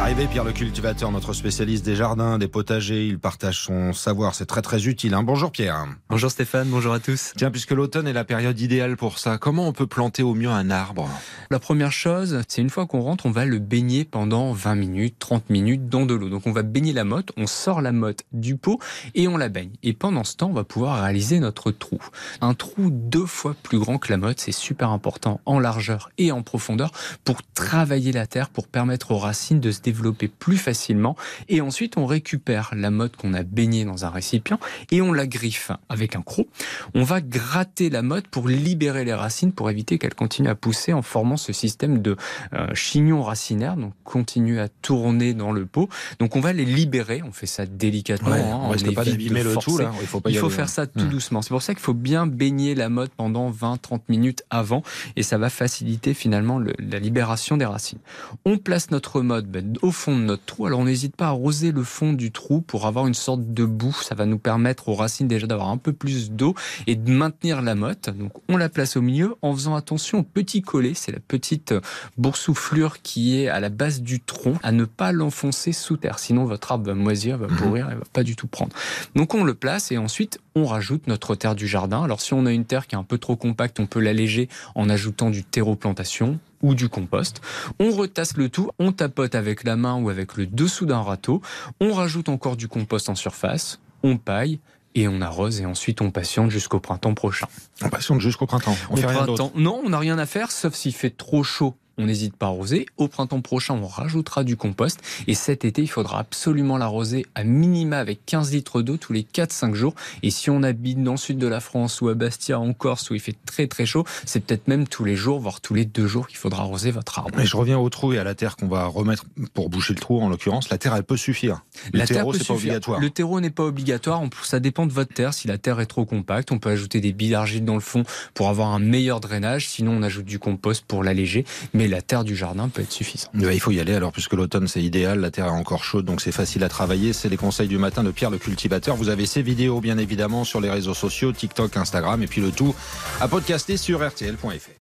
Arrivé, Pierre le cultivateur, notre spécialiste des jardins, des potagers. Il partage son savoir, c'est très très utile. hein. Bonjour Pierre. Bonjour Stéphane, bonjour à tous. Tiens, puisque l'automne est la période idéale pour ça, comment on peut planter au mieux un arbre? La première chose, c'est une fois qu'on rentre, on va le baigner pendant 20 minutes, 30 minutes dans de l'eau. Donc on va baigner la motte, on sort la motte du pot et on la baigne. Et pendant ce temps, on va pouvoir réaliser notre trou. Un trou deux fois plus grand que la motte, c'est super important en largeur et en profondeur pour travailler la terre, pour permettre aux racines de se développer plus facilement. Et ensuite, on récupère la motte qu'on a baignée dans un récipient et on la griffe avec un croc. On va gratter la motte pour libérer les racines, pour éviter qu'elles continuent à pousser en formant ce système de euh, chignon racinaire, donc continue à tourner dans le pot. Donc on va les libérer, on fait ça délicatement. Ouais, hein, on risque pas d'abîmer le tout là. Il faut pas y Il faut aller, faire hein. ça tout Hmm. doucement. C'est pour ça qu'il faut bien baigner la motte pendant 20-30 minutes avant et ça va faciliter finalement le- la libération des racines. On place notre motte ben, au fond de notre trou. Alors on n'hésite pas à arroser le fond du trou pour avoir une sorte de boue. Ça va nous permettre aux racines déjà d'avoir un peu plus d'eau et de maintenir la motte. Donc on la place au milieu en faisant attention au petit collet. C'est la petite boursouflure qui est à la base du tronc à ne pas l'enfoncer sous terre. Sinon votre arbre va moisir, va pourrir, et va pas du tout prendre. Donc on le place et ensuite on rajoute notre terre du jardin. Alors si on a une terre qui est un peu trop compacte, on peut l'alléger en ajoutant du terreau plantation ou du compost. On retasse le tout, on tapote avec la main ou avec le dessous d'un râteau. On rajoute encore du compost en surface, on paille et on arrose et ensuite on patiente jusqu'au printemps prochain. On patiente jusqu'au printemps. On Au fait rien printemps, non, on n'a rien à faire, sauf s'il fait trop chaud. On n'hésite pas à arroser. Au printemps prochain, on rajoutera du compost. Et cet été, il faudra absolument l'arroser à minima avec 15 litres d'eau tous les 4-5 jours. Et si on habite dans le sud de la France ou à Bastia, en Corse, où il fait très très chaud, c'est peut-être même tous les jours, voire tous les deux jours qu'il faudra arroser votre arbre. Mais je reviens au trou et à la terre qu'on va remettre pour boucher le trou en l'occurrence. La terre, elle peut suffire. Le La terre terreau, c'est pas obligatoire. Le terreau n'est pas obligatoire. Ça dépend de votre terre. Si la terre est trop compacte, on peut ajouter des billes d'argile dans le fond pour avoir un meilleur drainage. Sinon, on ajoute du compost pour l'alléger. Mais la terre du jardin peut être suffisante. Il faut y aller alors puisque l'automne c'est idéal, la terre est encore chaude donc c'est facile à travailler. C'est les conseils du matin de Pierre le cultivateur. Vous avez ces vidéos bien évidemment sur les réseaux sociaux, TikTok, Instagram et puis le tout à podcaster sur rtl.fr.